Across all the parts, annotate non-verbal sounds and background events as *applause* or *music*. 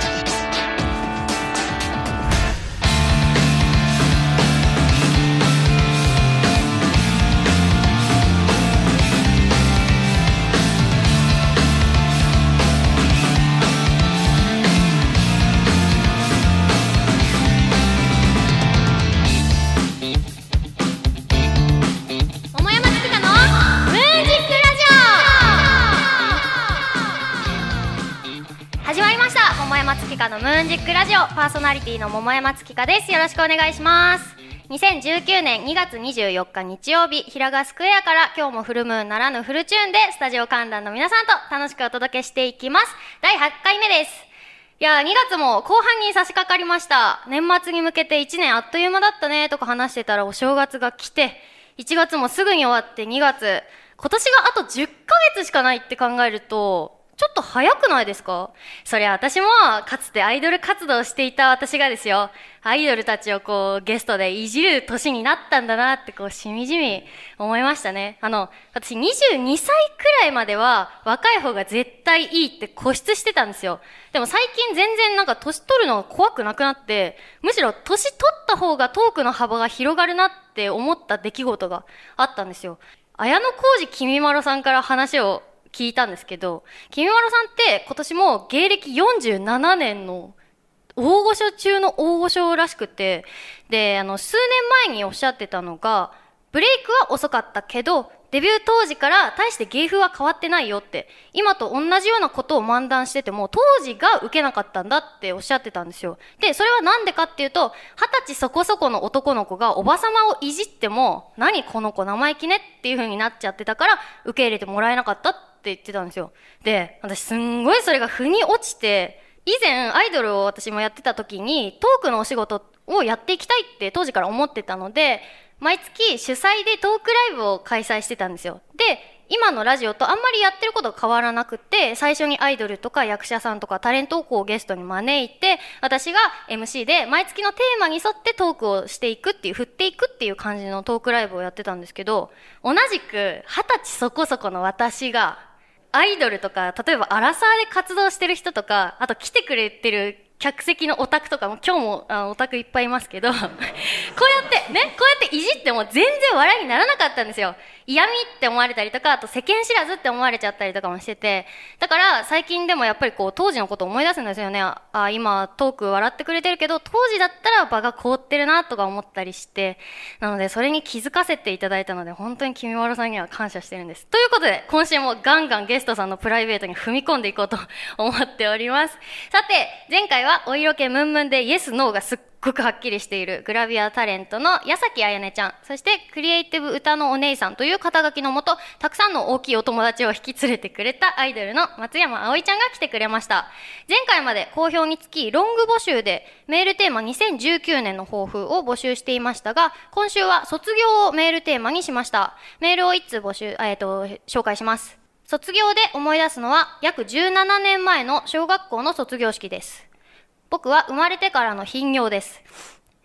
桃クラジオパーソナリティの桃山月花です。よろしくお願いします。2019年2月24日日曜日平賀スクエアから今日もフルムーンならぬフルチューンでスタジオ観覧の皆さんと楽しくお届けしていきます。第8回目です。いやー、2月も後半に差し掛かりました。年末に向けて1年あっという間だったねとか話してたらお正月が来て、1月もすぐに終わって2月、今年があと10ヶ月しかないって考えると、ちょっと早くないですか？そりゃ私もかつてアイドル活動をしていた私がですよ、アイドルたちをこうゲストでいじる年になったんだなってこうしみじみ思いましたね。あの、私22歳くらいまでは若い方が絶対いいって固執してたんですよ。でも最近全然なんか年取るのが怖くなくなって、むしろ年取った方がトークの幅が広がるなって思った出来事があったんですよ。綾小路きみまろさんから話を聞いたんですけど、きみまろさんって今年も芸歴47年の大御所中の大御所らしくて、で、あの、数年前におっしゃってたのが、ブレイクは遅かったけど、デビュー当時から大して芸風は変わってないよって、今と同じようなことを漫談してても、当時が受けなかったんだっておっしゃってたんですよ。で、それはなんでかっていうと、二十歳そこそこの男の子がおばさまをいじっても、何この子生意気ねっていう風になっちゃってたから、受け入れてもらえなかったって言ってたんですよ。で、私すんごいそれが腑に落ちて、以前アイドルを私もやってた時にトークのお仕事をやっていきたいって当時から思ってたので毎月主催でトークライブを開催してたんですよで今のラジオとあんまりやってること変わらなくて最初にアイドルとか役者さんとかタレントをこうゲストに招いて私が MC で毎月のテーマに沿ってトークをしていくっていう振っていくっていう感じのトークライブをやってたんですけど同じく二十歳そこそこの私がアイドルとか、例えばアラサーで活動してる人とか、あと来てくれてる客席のオタクとかも、今日もあオタクいっぱいいますけど、*laughs* こうやって、ね、こうやっていじっても全然笑いにならなかったんですよ。嫌味って思われたりとか、あと世間知らずって思われちゃったりとかもしてて、だから最近でもやっぱりこう当時のこと思い出すんですよね。あ、あ今トーク笑ってくれてるけど、当時だったら場が凍ってるなとか思ったりして、なのでそれに気づかせていただいたので、本当に君まろさんには感謝してるんです。ということで、今週もガンガンゲストさんのプライベートに踏み込んでいこうと思っております。さて、前回はお色気ムンムンでイエスノーがすっごくはっきりしているグラビアタレントの矢崎あやねちゃん、そしてクリエイティブ歌のお姉さんという肩書きのもと、たくさんの大きいお友達を引き連れてくれたアイドルの松山葵ちゃんが来てくれました。前回まで好評につき、ロング募集でメールテーマ2019年の抱負を募集していましたが、今週は卒業をメールテーマにしました。メールを1通募集、えっ、と、紹介します。卒業で思い出すのは約17年前の小学校の卒業式です。僕は生まれてからの頻尿です。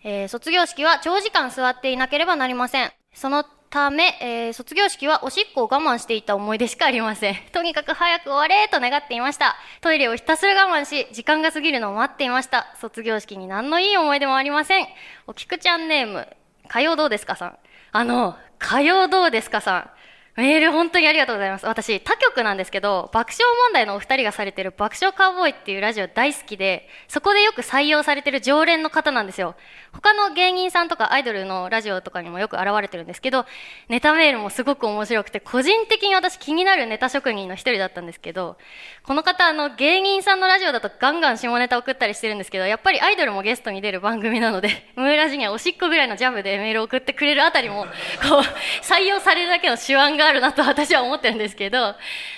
えー卒業式は長時間座っていなければなりません。そのため、えー卒業式はおしっこを我慢していた思い出しかありません。*laughs* とにかく早く終われと願っていました。トイレをひたすら我慢し、時間が過ぎるのを待っていました。卒業式に何のいい思い出もありません。おきくちゃんネーム、火曜どうですかさん。あの、火曜どうですかさん。メール本当にありがとうございます。私、他局なんですけど、爆笑問題のお二人がされてる爆笑カウボーイっていうラジオ大好きで、そこでよく採用されてる常連の方なんですよ。他の芸人さんとかアイドルのラジオとかにもよく現れてるんですけど、ネタメールもすごく面白くて、個人的に私気になるネタ職人の一人だったんですけど、この方、あの、芸人さんのラジオだとガンガン下ネタ送ったりしてるんですけど、やっぱりアイドルもゲストに出る番組なので、ムーラジにはおしっこぐらいのジャブでメールを送ってくれるあたりも、こう、採用されるだけの手腕があるなと私は思ってるんですけど、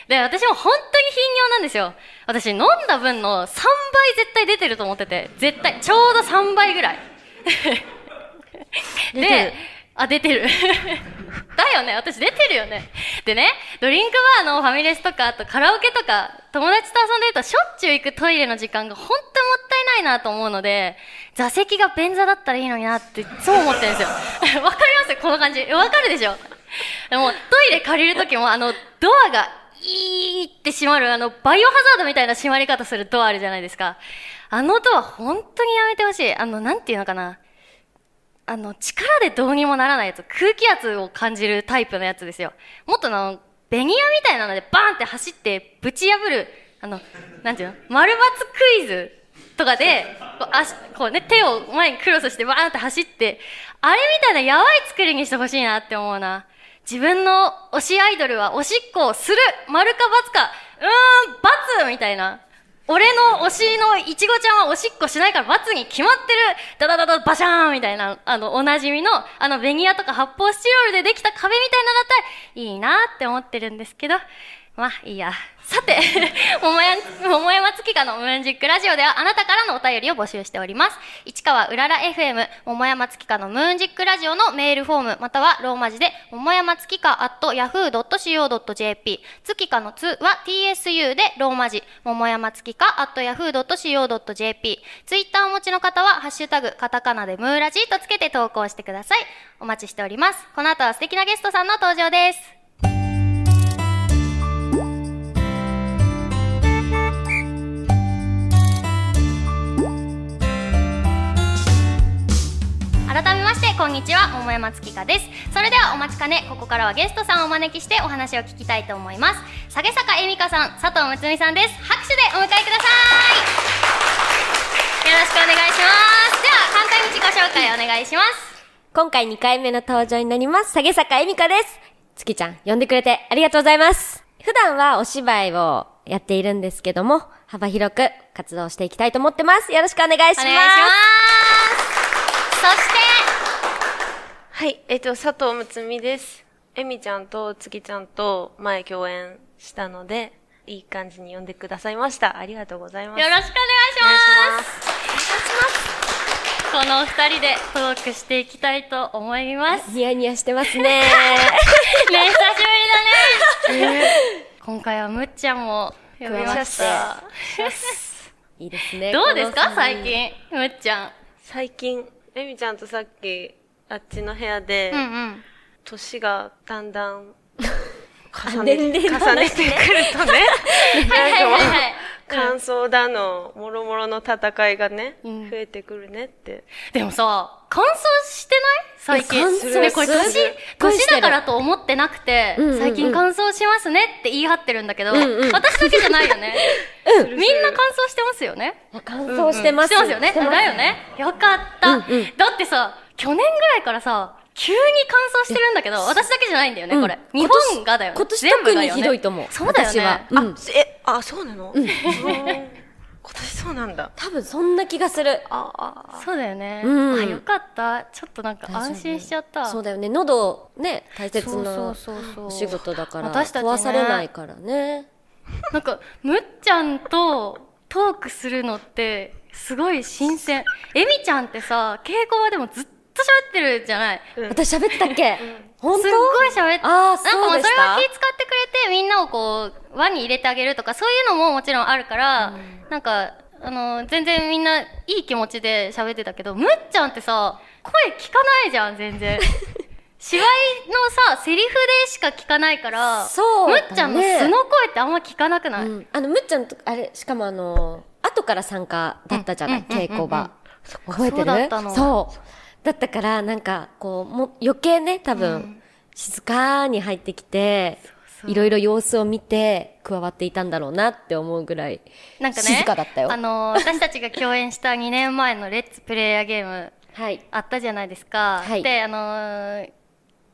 で、私も本当に頻尿なんですよ。私飲んだ分の3倍絶対出てると思ってて、絶対、ちょうど3倍ぐらい。*laughs* で、あ、出てる。*laughs* だよね、私出てるよね。でね、ドリンクバーのファミレスとか、あとカラオケとか、友達と遊んでるとしょっちゅう行くトイレの時間が本当にもったいないなと思うので、座席が便座だったらいいのになって、そう思ってるんですよ。*laughs* わかります？この感じ。わかるでしょ？で *laughs* も、トイレ借りるときも、あの、ドアがいーって閉まる、あの、バイオハザードみたいな閉まり方するドアあるじゃないですか。あのドア、本当にやめてほしい。あの、なんていうのかな。あの、力でどうにもならないやつ、空気圧を感じるタイプのやつですよ。もっとあの、ベニヤみたいなのでバーンって走ってぶち破る、あの、なんていうの？丸抜クイズとかで、こう足、こうね、手を前にクロスしてバーンって走って、あれみたいなやばい作りにしてほしいなって思うな。自分の推しアイドルはおしっこをする。丸か×か。うーん、×みたいな。俺の推しのいちごちゃんはおしっこしないから罰に決まってる。ダダダダバシャーンみたいな、あの、おなじみの、あの、ベニヤとか発泡スチロールでできた壁みたいなのだったらいいなって思ってるんですけど、まあ、いいや。さて、*laughs* 桃山、月花のムーンジックラジオではあなたからのお便りを募集しております。市川うらら FM、桃山月花のムーンジックラジオのメールフォーム、またはローマ字で、桃山月花 at yahoo.co.jp、月花のつは tsu でローマ字、桃山月花 at yahoo.co.jp、ツイッターをお持ちの方は、ハッシュタグ、カタカナでムーラジとつけて投稿してください。お待ちしております。この後は素敵なゲストさんの登場です。んにちは桃山月香です。それではお待ちかねここからはゲストさんをお招きしてお話を聞きたいと思います。下げ坂恵美香さん佐藤睦美さんです。拍手でお迎えください。よろしくお願いします。では簡単に自己紹介お願いします。今回2回目の登場になります下げ坂恵美香です。月ちゃん呼んでくれてありがとうございます。普段はお芝居をやっているんですけども幅広く活動していきたいと思ってます。よろしくお願いします。お願いします。そしてはいえっ、と佐藤睦美です。えみちゃんと月ちゃんと前共演したのでいい感じに呼んでくださいました。ありがとうございます。よろしくお願いします。お願いします。この二人でトークしていきたいと思います。ニヤニヤしてますね。*laughs* ね久しぶりだね、今回はむっちゃんも呼びました。いいですね。どうですか最近むっちゃん。最近エミちゃんとさっき、あっちの部屋で、うんうん、年がだんだん重ね重ねてくるとね、*laughs* なんかもう、感想だの、もろもろの戦いがね、うん、増えてくるねって。でもさ、乾燥してない？最近。それこれ年、年だからと思ってなくて、うんうんうん、最近乾燥しますねって言い張ってるんだけど、うんうん、私だけじゃないよね。*laughs* うん、みんな乾燥してますよね。乾燥してます。してますよね。だよね。よかった、うんうん。だってさ、去年ぐらいからさ、急に乾燥してるんだけど、私だけじゃないんだよね、これ。日本がだよね。今年特にひどいと思う。そうだよね。あ、え、あ、そうなの？うん。*laughs* 今年そうなんだ。多分そんな気がする。ああ。そうだよね。うん。あ、よかった。ちょっとなんか安心しちゃった。そうだよね。喉、ね、大切なお仕事だから、私たち、壊されないからね。なんか、むっちゃんとトークするのって、すごい新鮮。えみちゃんってさ、稽古場でもずっとと喋ってるじゃない。私喋ったっけ、本当？すっごい喋って、あなんかもうそれは気使ってくれて、みんなをこう、輪に入れてあげるとか、そういうのももちろんあるから、うん、なんか、あの、全然みんないい気持ちで喋ってたけど、むっちゃんってさ、声聞かないじゃん、全然。*laughs* 芝居のさ、セリフでしか聞かないから、そう、ね、むっちゃんの素の声ってあんま聞かなくない、うん、あの、むっちゃんと、あれ、しかもあの、後から参加だったじゃない、稽古場。覚えてる？そう。だったからなんかこうも余計ね多分、うん、静かに入ってきていろいろ様子を見て加わっていたんだろうなって思うぐらいなんかね静かだったよ。あのー、私たちが共演した2年前のレッツプレイヤーゲーム、はい、あったじゃないですか。はい、であのー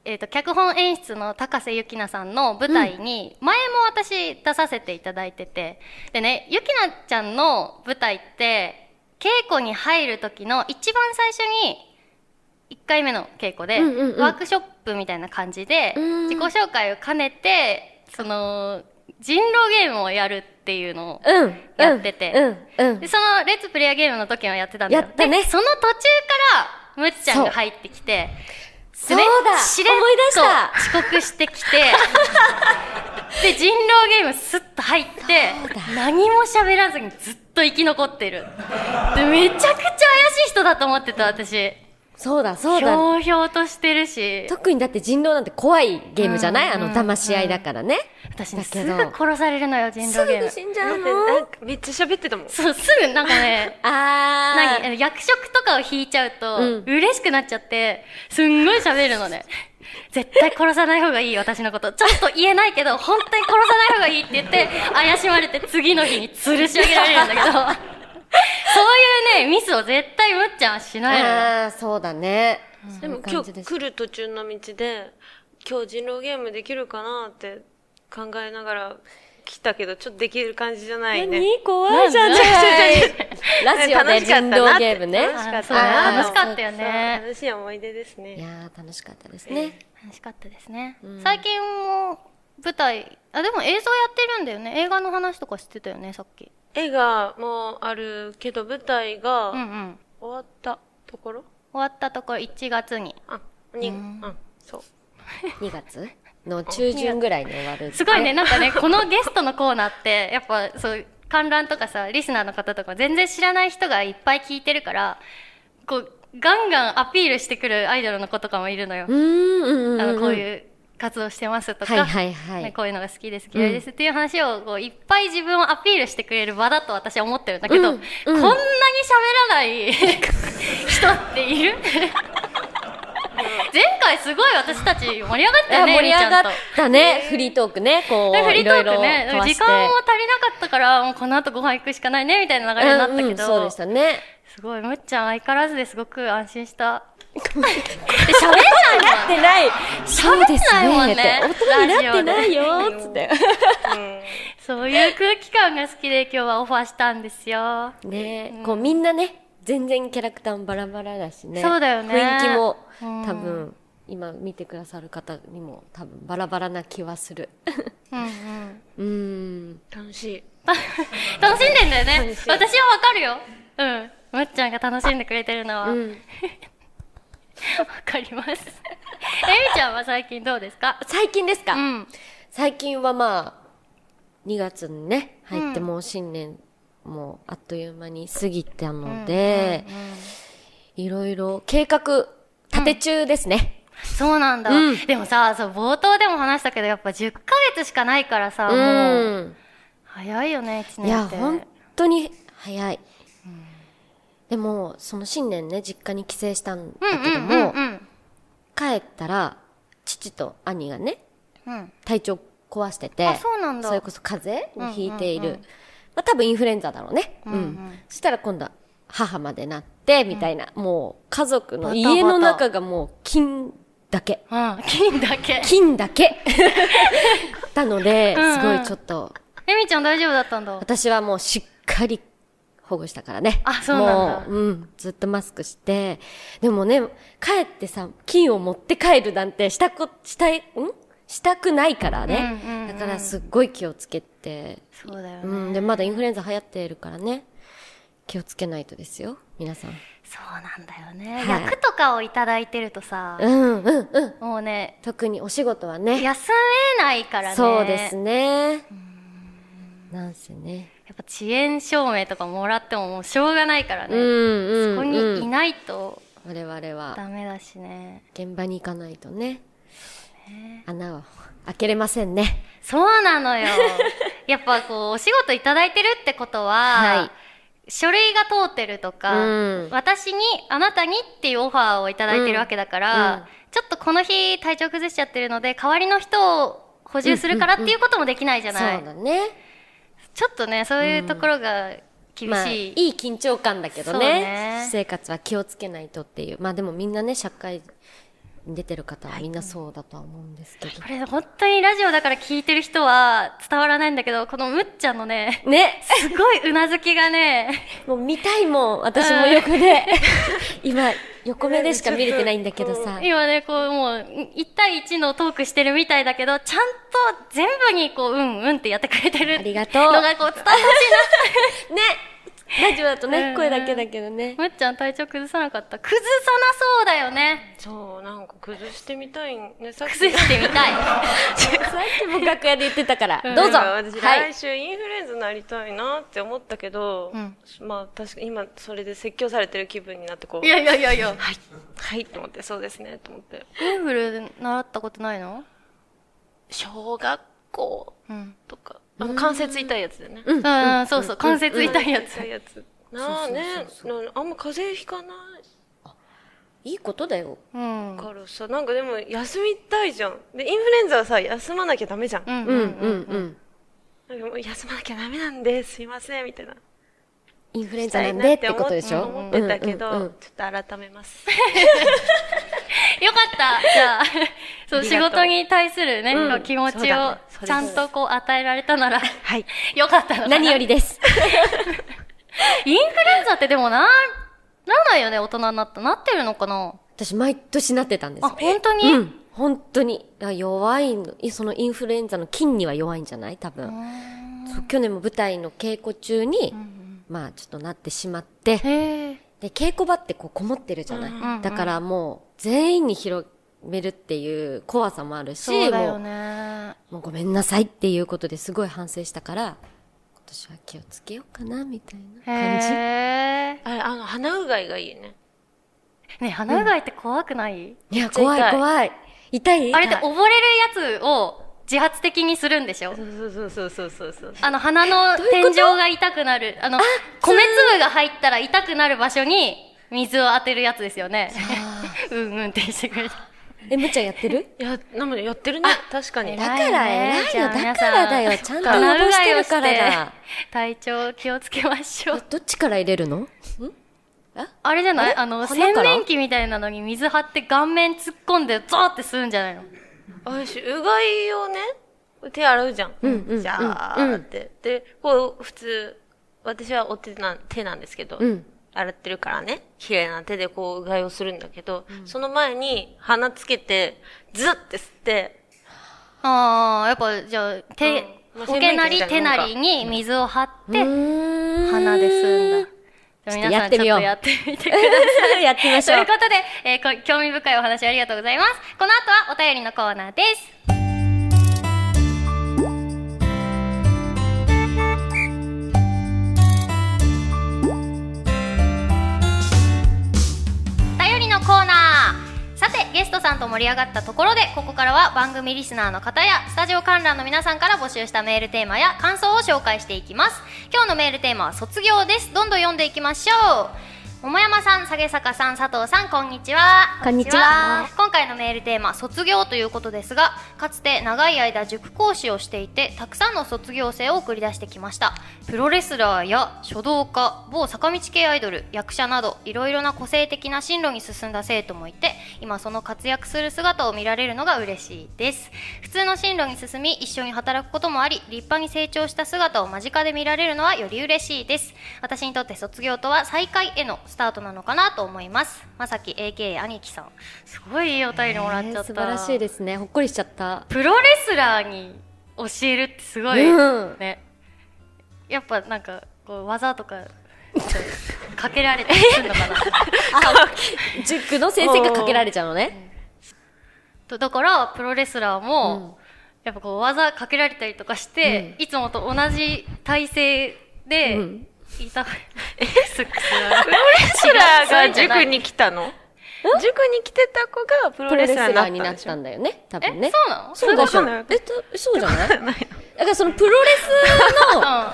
えーと、脚本演出の高瀬ゆきなさんの舞台に前も私出させていただいてて、でねゆきなちゃんの舞台って稽古に入る時の一番最初に1回目の稽古で、うんうんうん、ワークショップみたいな感じで、自己紹介を兼ねて、その、人狼ゲームをやるっていうのをやってて、うんうん、でそのレッツプレイヤーゲームの時もやってたんだよ。やね。その途中からむっちゃんが入ってきて、そうだしれっと遅刻してきて、*laughs* で、人狼ゲームスッと入って、何も喋らずにずっと生き残ってる。で、めちゃくちゃ怪しい人だと思ってた、私。そうだ、そうだ。ひょうひょうとしてるし。特にだって人狼なんて怖いゲームじゃない、うん、あの、騙し合いだからね。私ね、すぐ殺されるのよ、人狼ゲーム。すぐ死んじゃうの？めっちゃ喋ってたもん。そう、すぐなんかね、*laughs* あー。何役職とかを引いちゃうと、うん、嬉しくなっちゃって、すんごい喋るのね。絶対殺さない方がいい、私のこと。ちょっと言えないけど、本当に殺さない方がいいって言って、怪しまれて次の日に吊るし上げられるんだけど、*laughs* そういうね、ミスを絶対むっちゃんはしないのああ、そうだね。でも今日来る途中の道で、今日人狼ゲームできるかなって考えながら来たけど、ちょっとできる感じじゃないね。何？怖いじゃない *laughs* ラジオで人狼ゲームね。楽しかった。楽しかったよね。楽しい思い出ですね。いや楽しかったですね。楽しかったですね。最近も舞台、あ、でも映像やってるんだよね。映画の話とか知ってたよね、さっき。映画もあるけど、舞台が終わったところ、終わったところ1月に。あ、に、うん、そう。*laughs* 2月？の中旬ぐらいに終わる。すごいね、なんかね、このゲストのコーナーって、やっぱそう、観覧とかさ、リスナーの方とか全然知らない人がいっぱい聞いてるから、こう、ガンガンアピールしてくるアイドルの子とかもいるのよ。うんあの、こういう活動してますとか、はいはいはい、こういうのが好きです、嫌いですっていう話をこういっぱい自分をアピールしてくれる場だと私は思ってるんだけど、うんうん、こんなに喋らない *laughs* 人っている？*laughs* 前回すごい私たち盛り上がったよね、盛り上がったね、フリートークね、こう、フリートークね、時間も足りなかったから、もうこの後ご飯行くしかないね、みたいな流れになったけど、うんうん、そうでしたね。すごい、むっちゃん相変わらずですごく安心した。喋んないなってない。喋んないもんね。音になってないよ、つって。そういう空気感が好きで今日はオファーしたんですよ。ね、こうみんなね、全然キャラクターもバラバラだしね。そうだよね。雰囲気も多分、今見てくださる方にも多分バラバラな気はする。うんうん。*laughs* うん。楽しい。*laughs* 楽しんでんだよね。私はわかるよ。うん。むっちゃんが楽しんでくれてるのは。わ、うん、かります。*laughs* えみちゃんは最近どうですか？最近ですか、うん、最近はまあ、2月にね、入ってもう新年もあっという間に過ぎたので、いろいろ計画立て中ですね。うん、そうなんだ、うん、でもさ、そう、冒頭でも話したけど、やっぱ10ヶ月しかないからさ、もう、早いよね、1年って。いや、本当に早い。でも、その新年ね、実家に帰省したんだけども、帰ったら、父と兄がね、うん、体調壊してて、そうなんだ。それこそ風邪をひいている。まあ多分インフルエンザだろうね。うん、うん。そしたら今度は母までなって、みたいな、うん、もう家族の家の中がもう金だけ。うん、金だけ。*laughs* 金だけ。*laughs* たので、すごいちょっと。えみちゃん大丈夫だったんだ私はもうしっかり保護したからね。あ、そうなんだ。うん、ずっとマスクして。でもね、帰ってさ、金を持って帰るなんてしたこ、したい、ん？したくないからね、うんうんうん。だからすっごい気をつけて。そうだよね。うん。で、まだインフルエンザ流行ってるからね。気をつけないとですよ、皆さん。そうなんだよね。はい、役とかをいただいてるとさ、うんうんうん。もうね、特にお仕事はね。休めないからね。そうですね。なんせね。やっぱ遅延証明とかもらってももうしょうがないからね、うんうんうん、そこにいないと我々は。ダメだしね。現場に行かないとね。穴を開けれませんね。そうなのよ。*laughs* やっぱこうお仕事いただいてるってことは、はい、書類が通ってるとか、うん、私にあなたにっていうオファーをいただいてるわけだから、うん、ちょっとこの日体調崩しちゃってるので代わりの人を補充するからっていうこともできないじゃない、うんうんうん、そうだねちょっとね、そういうところが厳しい。まあ、いい緊張感だけどね。ね私生活は気をつけないとっていう。まあでもみんなね、社会に出てる方はみんなそうだとは思うんですけど。これ本当にラジオだから聞いてる人は伝わらないんだけど、このむっちゃんのね、ね、すごいうなずきがね、*laughs* もう見たいもん、私も横で。今、横目でしか見れてないんだけどさ。今ね、こう、もう、1対1のトークしてるみたいだけど、ちゃんと全部にこう、うんうんってやってくれてる。ありがとう。のがこう、伝わってほしいな。*laughs* ね。ラジオだとね、声だけだけどね。むっちゃん体調崩さなかった崩さなそうだよね。そう、なんか崩してみたいね。さっき。崩してみたい。*laughs* さっきも楽屋で言ってたから。どうぞ。私、来週インフルエンザになりたいなって思ったけど、うん、まあ確かに今それで説教されてる気分になってこう。いやいやいやいや。はい。はいと思って、そうですね、と思って。インフルで習ったことないの？小学校とか。あの、関節痛いやつでね。うん、そうそう、関節痛いやつ。痛いやつ。なあね、あんま風邪ひかない？いいことだよ。うん。からさ、なんかでも休みたいじゃん。で、インフルエンザはさ、休まなきゃダメじゃん。うんうんうんうん。なんかもう休まなきゃダメなんで、すいません、みたいな。インフルエンザなんでってことでしょ？思ってたけど、ちょっと改めます。*laughs* *laughs* よかった。じゃあ、*laughs* そう、仕事に対するね、うん、気持ちをちゃんとこう与えられたなら、はい。*laughs* よかった何よりです。インフルエンザってでもな、ならないよね、大人になった。なってるのかな。私、毎年なってたんですあ、本当に、うん、本当に。弱いの、そのインフルエンザの菌には弱いんじゃない？多分。去年も舞台の稽古中に、うん、まあちょっとなってしまって、で、稽古場ってこうこもってるじゃない、うんうんうん、だからもう全員に広めるっていう怖さもあるし、そうだよね。もうごめんなさいっていうことですごい反省したから、今年は気をつけようかな、みたいな感じ。へあれ、あの、鼻うがいがいいね。ね鼻うがいって怖くない、うん、いや、怖い怖い？痛いあれって溺れるやつを自発的にするんでしょ？そうそうそうそうそうそうあの鼻の天井が痛くなる。あの米粒が入ったら痛くなる場所に水を当てるやつですよね。*laughs* うんうんってしてくれたえ、むっちゃんやってる？いや、なのでやってるね。確かに。だから偉いよ。だからだよ。ちゃんと予防してるから。だ。体調気をつけましょう。どっちから入れるの？ん？あれじゃない？あの、洗面器みたいなのに水張って顔面突っ込んでゾーってするんじゃないの？あし、うがいをね、手洗うじゃん。うん、うん。じゃーって。で、こう、普通、私はお手な手なんですけど、うん、洗ってるからね、綺麗な手でこう、うがいをするんだけど、うん、その前に鼻つけて、ズッて吸って、ああ、やっぱ、じゃあ、手、うん、けなり手なりに水を張って、鼻で吸うんだ。皆さんちょっとやってみてください。*laughs* やってみましょう。ということで、えー、興味深いお話ありがとうございます。この後はお便りのコーナーです。さてゲストさんと盛り上がったところでここからは番組リスナーの方やスタジオ観覧の皆さんから募集したメールテーマや感想を紹介していきます。今日のメールテーマは卒業です。どんどん読んでいきましょう。桃山さん、下げ坂さん、佐藤さん、こんにちは。こんにちは。今回のメールテーマ、卒業ということですが、かつて長い間塾講師をしていて、たくさんの卒業生を送り出してきました。プロレスラーや書道家、某坂道系アイドル、役者など、いろいろな個性的な進路に進んだ生徒もいて、今その活躍する姿を見られるのが嬉しいです。普通の進路に進み、一緒に働くこともあり、立派に成長した姿を間近で見られるのはより嬉しいです。私にとって卒業とは再会へのスタートなのかなと思います。まさき AK 兄貴さん。すごいいいお便りもらっちゃった、素晴らしいですね。ほっこりしちゃった。プロレスラーに教えるってすごい、うん、ねやっぱなんかこう技とか *laughs* かけられたりするのかな。塾の先生がかけられちゃうのね、うん、だからプロレスラーも、うん、やっぱこう技かけられたりとかして、いつもと同じ体勢で、いた、*laughs* え、スックスプロレスラーが塾に来たの？塾に来てた子がプロレスラーになったんだよね、多分ね。そうなの？そうでしょ。え、そうじゃないだからそのプロレスの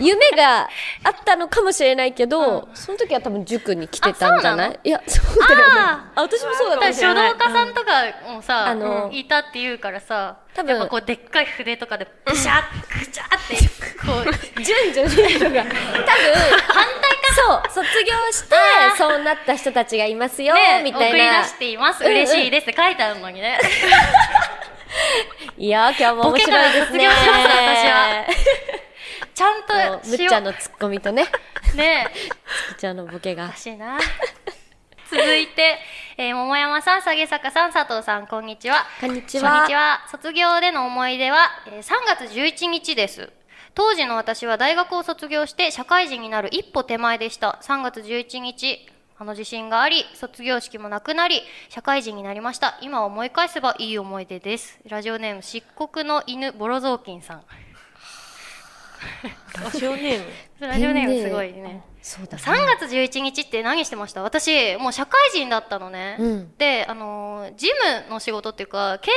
*laughs* 夢があったのかもしれないけど、その時は多分塾に来てたんじゃない？いや、そうだよね。あ、私もそうだった書道家さんとかもさ、あの、いたって言うからさ、多分こうでっかい筆とかでブシャックチャッってこう。順序順序が。多分反対か。そう卒業してそうなった人たちがいますよ、ね、みたいな。送り出しています、嬉しいですって書いてあるのにね *laughs* いや今日も面白いですね卒業します私はちゃんとむっちゃんのツッコミとね *laughs* ねつきちゃんのボケがしいな続いて、えー、桃山さん、下げ坂さん、佐藤さん、こんにちは。こんにちは。こんにちは。卒業での思い出は、えー、3月11日です。当時の私は大学を卒業して社会人になる一歩手前でした。3月11日、あの地震があり、卒業式もなくなり、社会人になりました。今思い返せばいい思い出です。ラジオネーム、漆黒の犬、ボロ雑巾さん。*laughs* ラジオネーム？ラジオネームすごいね。そうだ、ね、3月11日って何してました？私、もう社会人だったのね。うん、で、あのー、ジムの仕事っていうか、携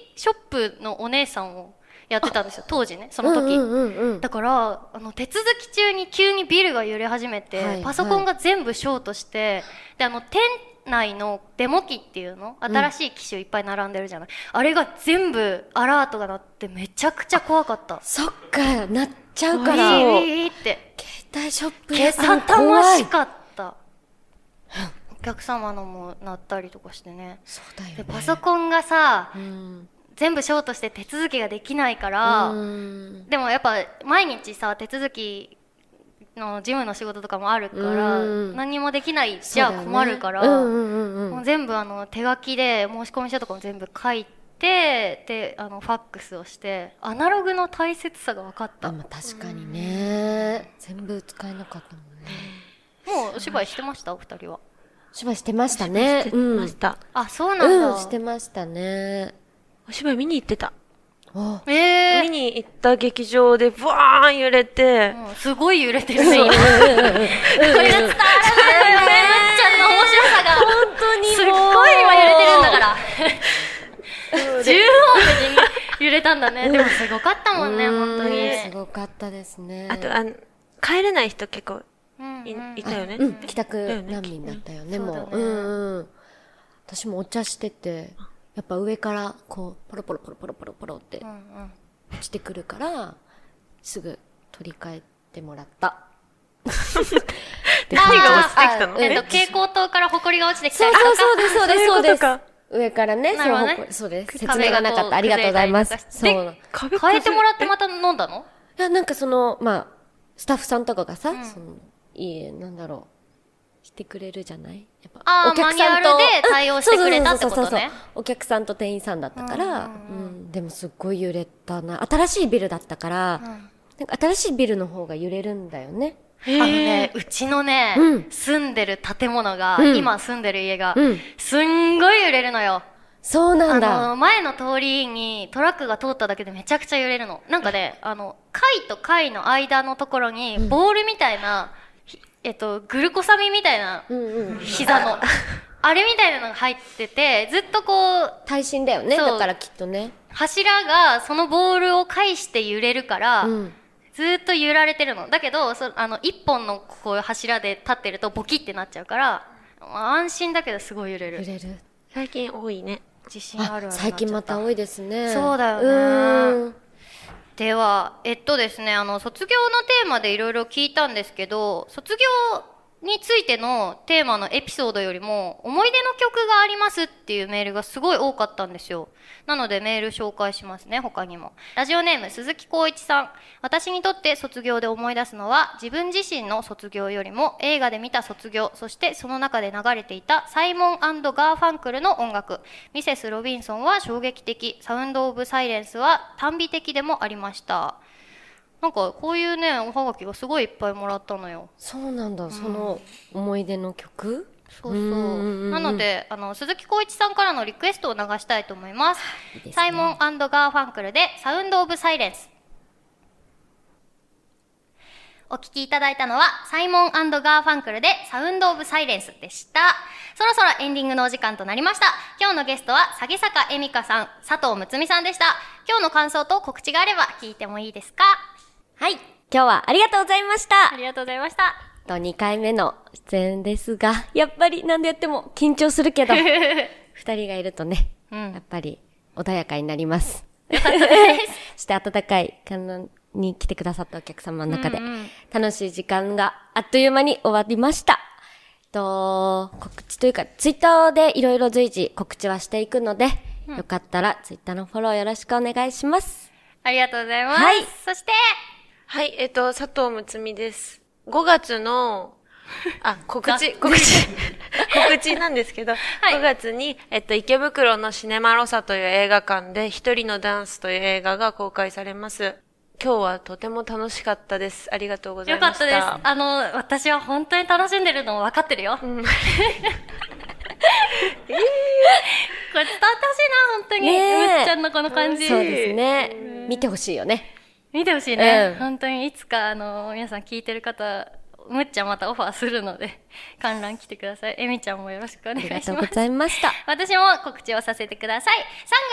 帯ショップのお姉さんをやってたんですよ、当時ね、その時。うんうんうんうん、だから、あの、手続き中に急にビルが揺れ始めて、はい、パソコンが全部ショートして、で、あの、店内のデモ機っていうの新しい機種いっぱい並んでるじゃない、うん、あれが全部アラートが鳴ってめちゃくちゃ怖かった。そっか、鳴っちゃうから。いいって。携帯ショップ屋さん怖い。しかった。お客様のも鳴ったりとかしてね。そうだよ、ね、で、パソコンがさ、うん全部ショートして手続きができないから、でもやっぱ毎日さ、手続きの事務の仕事とかもあるから、何もできないじゃ困るから、もう全部あの手書きで申し込み書とかも全部書いて、で、あのファックスをして、アナログの大切さが分かった。まあ、確かにね、全部使えなかったもんね。もうお芝居してました？お二人は。お芝居してましたね。してました。あ、そうなんだ。してましたね。お芝居見に行ってた。えー、見に行った劇場で、ブワーン揺れて、うん、すごい揺れてるね、これが伝わらないよね、むっちゃんの面白さが。本当にすっごい今揺れてるんだから。十音で揺れたんだね。でもすごかったもんね、本当に。すごかったですね。あと、あの、帰れない人結構い,、いたよね。うん、帰宅難民だったよね、もう。うんうん。私もお茶してて、やっぱ上からこうポロポロポロポロポロポロって落ちてくるから、すぐ取り替えてもらった。*laughs* 何が落ちてきたの？え？っと、蛍光灯から埃が落ちてきたりとか。そうそうです、そうです、そうです。上からね、そう、そうです。説明がなかった。ありがとうございます。そう。変えてもらってまた飲んだのいや、なんかその、まあ、スタッフさんとかがさ、その、いい、なんだろう。してくれるじゃない？やっぱお客さんと。で対応してくれたってことね。お客さんと店員さんだったから、うん、でもすっごい揺れたな。新しいビルだったから、うん、なんか新しいビルの方が揺れるんだよね。あのね、うちのね、うん、住んでる建物が、今住んでる家が、すんごい揺れるのよ。そうなんだ。あの、前の通りにトラックが通っただけでめちゃくちゃ揺れるの。なんかね、あの、階と階の間のところに、ボールみたいな、えっと、グルコサミンみたいな、膝の。*laughs* あれみたいなのが入ってて、ずっとこう。耐震だよね。だからきっとね。柱がそのボールを返して揺れるから、うん、ずっと揺られてるの。だけど、そあの、一本のこういう柱で立ってるとボキってなっちゃうから、安心だけどすごい揺れる。揺れる。最近多いね。自信ある最近また多いですね。そうだよね。では、えっとですね、あの、卒業のテーマでいろいろ聞いたんですけど、卒業についてのテーマのエピソードよりも、思い出の曲がありますっていうメールがすごい多かったんですよ。なのでメール紹介しますね、他にも。ラジオネーム鈴木光一さん。私にとって卒業で思い出すのは、自分自身の卒業よりも映画で見た卒業、そしてその中で流れていたサイモンガーファンクルの音楽。ミセス・ロビンソンは衝撃的、サウンド・オブ・サイレンスは短美的でもありました。なんかこういうねおはがきがすごいいっぱいもらったのよ。そうなんだ、うん、その思い出の曲？そうそう。なのであの鈴木浩一さんからのリクエストを流したいと思います。ね、サイモンガーファンクルで「サウンド・オブ・サイレンス」お聞きいただいたのは、サイモンガーファンクルでサウンドオブサイレンスでした。そろそろエンディングのお時間となりました。今日のゲストは、下げ坂恵美香さん、佐藤睦美さんでした。今日の感想と告知があれば聞いてもいいですか？はい。今日はありがとうございました。ありがとうございました。と、2回目の出演ですが、やっぱり何でやっても緊張するけど、*laughs* 二人がいるとね、うん、やっぱり穏やかになります。よかったです。*laughs* そして温かい観覧に来てくださったお客様の中で、楽しい時間があっという間に終わりました。と、告知というか、ツイッターでいろいろ随時告知はしていくので、うん、よかったらツイッターのフォローよろしくお願いします。ありがとうございます。はい。そして、はい、えっ、と、佐藤睦美です。5月の、あ、*laughs* 告知、告知、*laughs* 告知なんですけど、はい、5月に、えっと、池袋のシネマロサという映画館で、一人のダンスという映画が公開されます。今日はとても楽しかったです。ありがとうございました。よかったです。あの、私は本当に楽しんでるの分かってるよ。うん、*laughs* えー、これ伝わってほしいな、本当に。ねむっちゃんのこの感じ。そうですね。見てほしいよね。見てほしいね、うん、本当にいつかあの皆さん聞いてる方むっちゃんまたオファーするので、観覧来てください。えみちゃんもよろしくお願いします。ありがとうございました。私も告知をさせてください。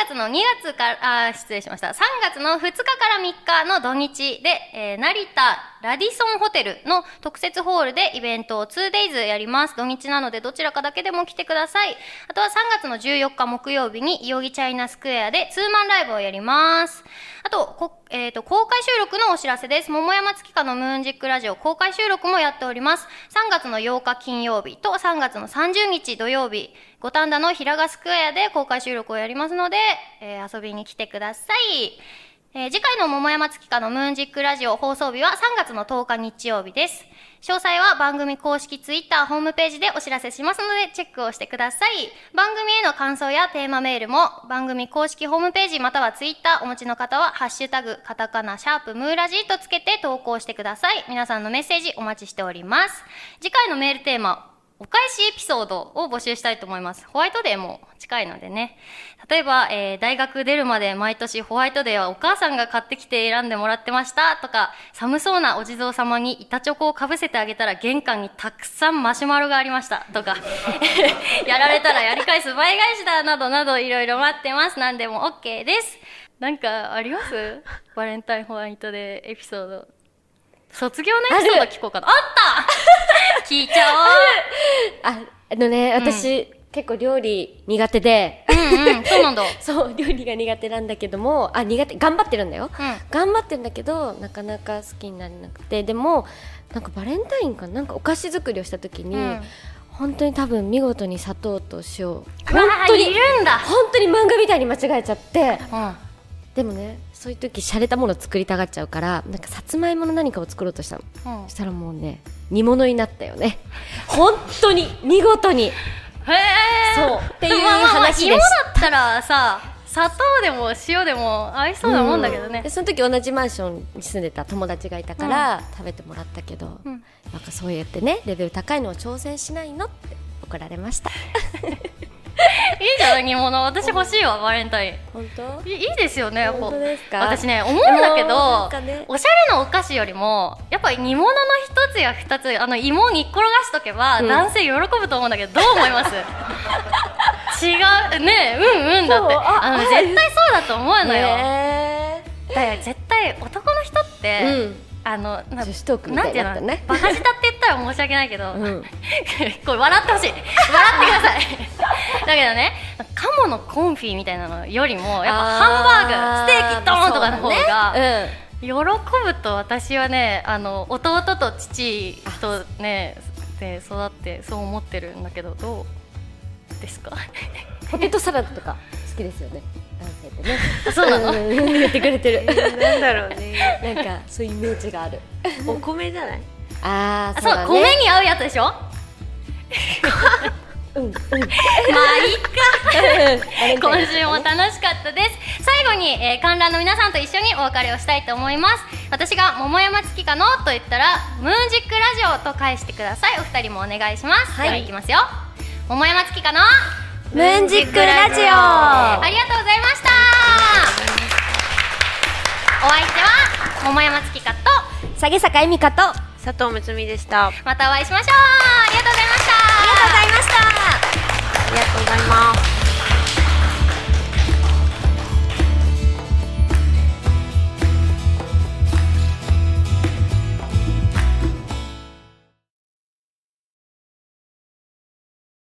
3月の2月から、あ、失礼しました。3月の2日から3日の土日で、えー、成田ラディソンホテルの特設ホールでイベントを 2days やります。土日なのでどちらかだけでも来てください。あとは3月の14日木曜日に、いよぎチャイナスクエアでツーマンライブをやります。あと、こえっ、ー、と、公開収録のお知らせです。桃山月花のムーンジックラジオ公開収録もやっております。3月の8日金曜日と3月の30日土曜日、五反田の平賀スクエアで公開収録をやりますので、えー、遊びに来てください。えー、次回の桃山月花のムーンジックラジオ放送日は3月の10日日曜日です。詳細は番組公式ツイッターホームページでお知らせしますのでチェックをしてください。番組への感想やテーマメールも番組公式ホームページまたはツイッターお持ちの方はハッシュタグカタカナシャープムーラジーとつけて投稿してください。皆さんのメッセージお待ちしております。次回のメールテーマお返しエピソードを募集したいと思います。ホワイトデーも近いのでね。例えば、えー、大学出るまで毎年ホワイトデーはお母さんが買ってきて選んでもらってましたとか、寒そうなお地蔵様に板チョコをかぶせてあげたら玄関にたくさんマシュマロがありましたとか、*laughs* やられたらやり返す倍返しだなどなどいろいろ待ってます。何でも OK です。なんかあります？バレンタインホワイトデーエピソード。卒業のエピソード聞こうかな。あった聞いちゃおう。あ、あのね、私、うん、結構料理苦手で。うんうん、そうなんだ。*laughs* そう、料理が苦手なんだけども、あ、苦手、頑張ってるんだよ。うん、頑張ってるんだけど、なかなか好きになれなくて、でも、なんかバレンタインかな？んかお菓子作りをした時に、うん。本当に多分見事に砂糖と塩。本当に本当に漫画みたいに間違えちゃって、うん、でもねそういう時洒落たもの作りたがっちゃうからなんかさつまいもの何かを作ろうとしたの、うん、そしたらもうね煮物になったよね。本当に見事に。へえ。そうっていう話でした、まあ、だったらさ砂糖でも塩でも合いそうなもんだけどね、うん、その時同じマンションに住んでた友達がいたから、食べてもらったけど、うん、なんかそうやってねレベル高いのを挑戦しないのって怒られました *laughs* いいじゃん煮物私欲しいわバレンタイン。本当？いいですよね本当ですか？私ね思うんだけど、ね、おしゃれなお菓子よりもやっぱり煮物の一つや二つあの芋を煮っ転がしとけば、うん、男性喜ぶと思うんだけどどう思います？*laughs* 違う。ねうんうんだって。あの絶対そうだと思うのよ、だから絶対男の人って、うんあのな女子トークみたいなね。バカ舌って言ったら申し訳ないけど、うん、*laughs* これ笑ってほしい。笑ってください。*laughs* だけどね鴨のコンフィみたいなのよりもやっぱハンバーグステーキドーンとかの方が、ね。うん、喜ぶと私はねあの弟と父とねで育ってそう思ってるんだけどどうですか？ポテトサラダとか好きですよね男性ってね。そうなの？言ってくれてる、なんだろうね。なんかそういうイメージがある。お米じゃない？ああそう、ね、米に合うやつでしょ？う *laughs* んうん、*laughs* まあいいか。今週も楽しかったです。最後に、えー、観覧の皆さんと一緒にお別れをしたいと思います。私が桃山月花のと言ったらムーンジックラジオと返してください。お二人もお願いします、はい、ではいきますよ。桃山月花のムーンジックラジオ。ありがとうございました。お相手は桃山月花と下げ坂恵美香と。佐藤睦美でした。またお会いしましょう。ありがとうございました。ありがとうございました。ありがとうございます